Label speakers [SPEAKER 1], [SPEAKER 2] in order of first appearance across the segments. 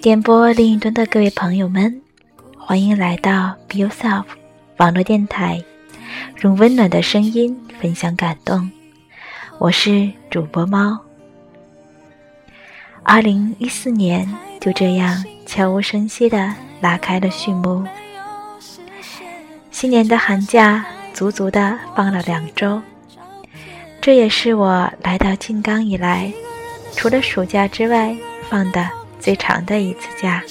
[SPEAKER 1] 电波另一端的各位朋友们，欢迎来到 Be Yourself 网络电台，用温暖的声音分享感动。我是主播猫。二零一四年就这样悄无声息的拉开了序幕。新年的寒假足足的放了两周，这也是我来到静冈以来，除了暑假之外放的。最长的一次假，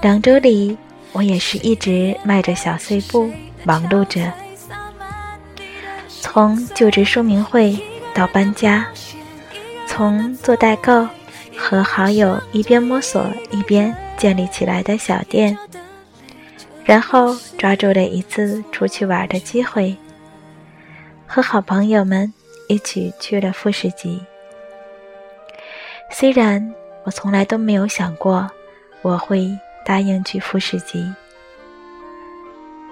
[SPEAKER 1] 两周里，我也是一直迈着小碎步忙碌着，从就职说明会到搬家，从做代购和好友一边摸索一边建立起来的小店，然后抓住了一次出去玩的机会，和好朋友们一起去了富士急。虽然我从来都没有想过我会答应去富士急，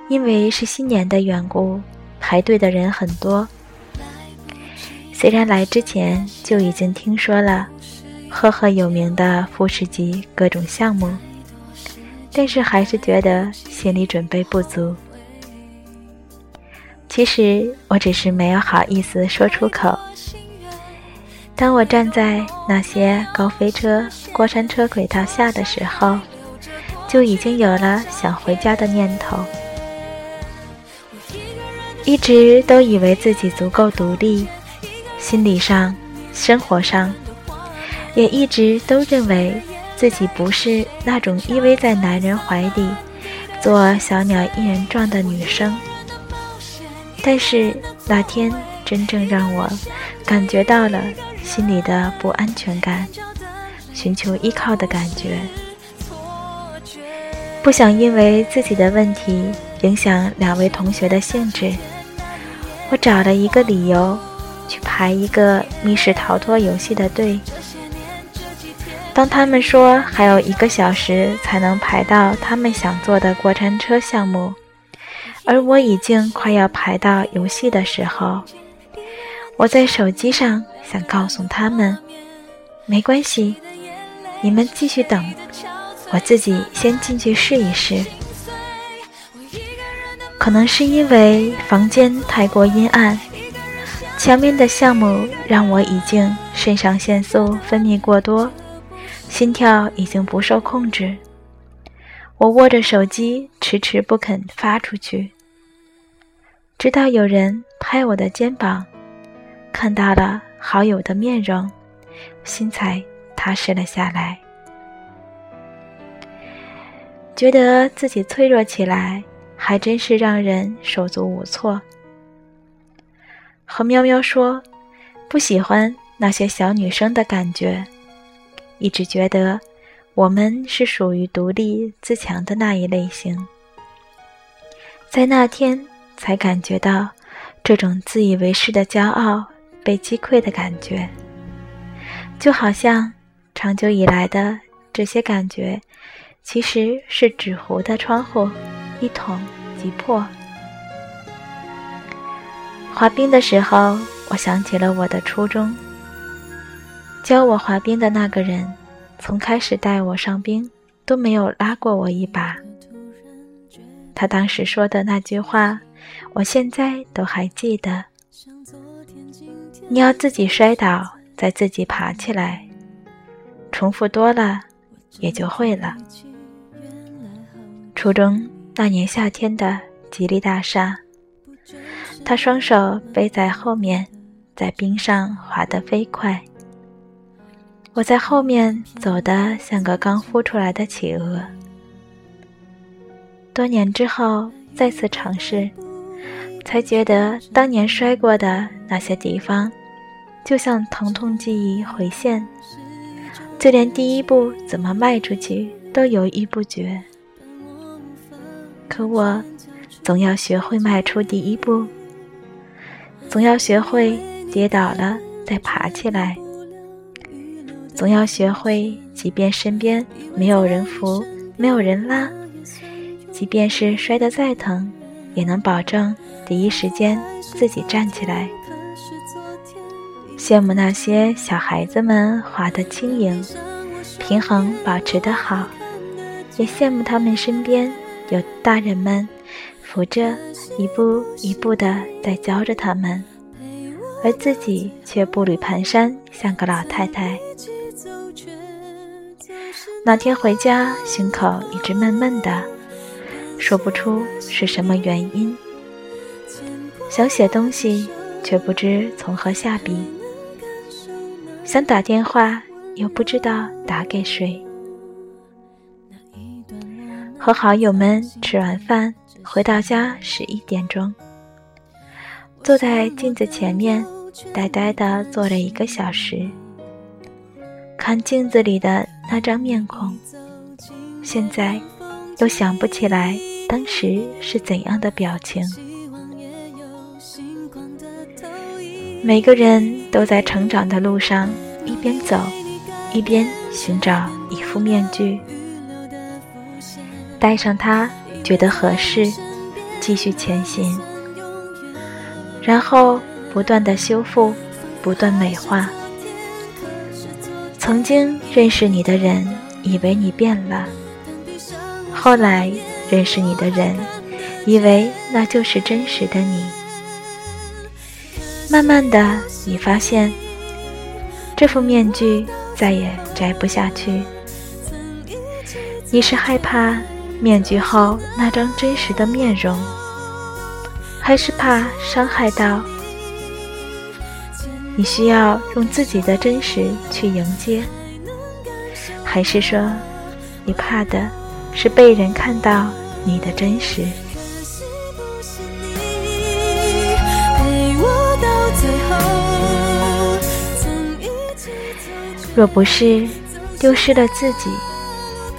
[SPEAKER 1] 因为是新年的缘故，排队的人很多。虽然来之前就已经听说了赫赫有名的富士急各种项目，但是还是觉得心理准备不足。其实我只是没有好意思说出口。当我站在那些高飞车、过山车轨道下的时候，就已经有了想回家的念头。一直都以为自己足够独立，心理上、生活上，也一直都认为自己不是那种依偎在男人怀里做小鸟依人状的女生。但是那天真正让我感觉到了。心里的不安全感，寻求依靠的感觉，不想因为自己的问题影响两位同学的兴致。我找了一个理由，去排一个密室逃脱游戏的队。当他们说还有一个小时才能排到他们想做的过山车项目，而我已经快要排到游戏的时候。我在手机上想告诉他们，没关系，你们继续等，我自己先进去试一试。可能是因为房间太过阴暗，墙面的项目让我已经肾上腺素分泌过多，心跳已经不受控制。我握着手机，迟迟不肯发出去，直到有人拍我的肩膀。看到了好友的面容，心才踏实了下来。觉得自己脆弱起来，还真是让人手足无措。和喵喵说，不喜欢那些小女生的感觉，一直觉得我们是属于独立自强的那一类型。在那天，才感觉到这种自以为是的骄傲。被击溃的感觉，就好像长久以来的这些感觉，其实是纸糊的窗户，一捅即破。滑冰的时候，我想起了我的初衷，教我滑冰的那个人，从开始带我上冰都没有拉过我一把。他当时说的那句话，我现在都还记得。你要自己摔倒，再自己爬起来，重复多了，也就会了。初中那年夏天的吉利大厦，他双手背在后面，在冰上滑得飞快。我在后面走得像个刚孵出来的企鹅。多年之后再次尝试，才觉得当年摔过的那些地方。就像疼痛记忆回现，就连第一步怎么迈出去都犹豫不决。可我总要学会迈出第一步，总要学会跌倒了再爬起来，总要学会，即便身边没有人扶，没有人拉，即便是摔得再疼，也能保证第一时间自己站起来。羡慕那些小孩子们滑得轻盈，平衡保持得好，也羡慕他们身边。有大人们扶着，一步一步的在教着他们，而自己却步履蹒跚，像个老太太。那天回家，心口一直闷闷的，说不出是什么原因。想写东西，却不知从何下笔；想打电话，又不知道打给谁。和好友们吃完饭，回到家十一点钟，坐在镜子前面，呆呆的坐了一个小时，看镜子里的那张面孔，现在都想不起来当时是怎样的表情。每个人都在成长的路上，一边走，一边寻找一副面具。戴上它，觉得合适，继续前行，然后不断的修复，不断美化。曾经认识你的人以为你变了，后来认识你的人以为那就是真实的你。慢慢的，你发现这副面具再也摘不下去。你是害怕。面具后那张真实的面容，还是怕伤害到你？需要用自己的真实去迎接，还是说你怕的是被人看到你的真实？若不是丢失了自己，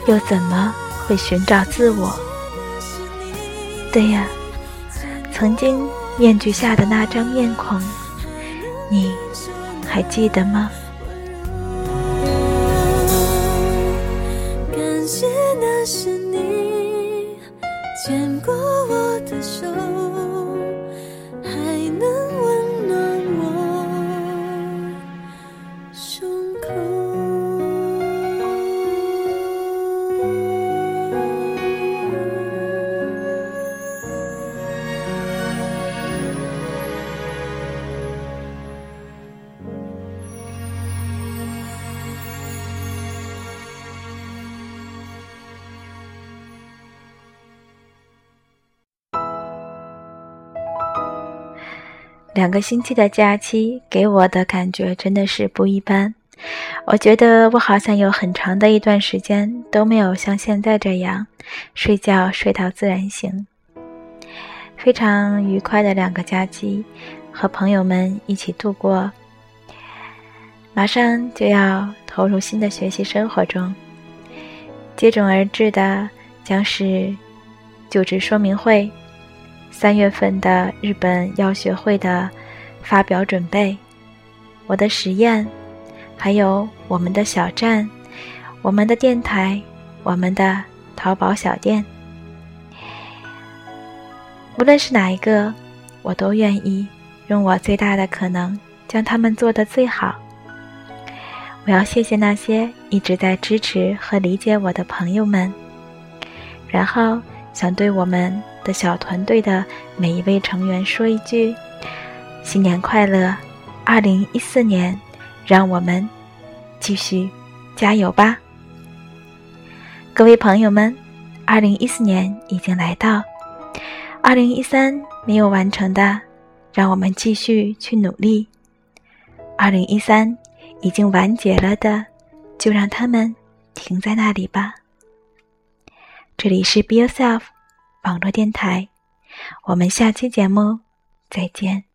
[SPEAKER 1] 又怎么？会寻找自我，对呀，曾经面具下的那张面孔，你还记得吗？两个星期的假期给我的感觉真的是不一般。我觉得我好像有很长的一段时间都没有像现在这样睡觉睡到自然醒。非常愉快的两个假期，和朋友们一起度过。马上就要投入新的学习生活中，接踵而至的将是就职说明会。三月份的日本药学会的发表准备，我的实验，还有我们的小站，我们的电台，我们的淘宝小店，无论是哪一个，我都愿意用我最大的可能将他们做得最好。我要谢谢那些一直在支持和理解我的朋友们，然后想对我们。的小团队的每一位成员说一句：“新年快乐！二零一四年，让我们继续加油吧！”各位朋友们，二零一四年已经来到，二零一三没有完成的，让我们继续去努力；二零一三已经完结了的，就让他们停在那里吧。这里是 Be Yourself。网络电台，我们下期节目再见。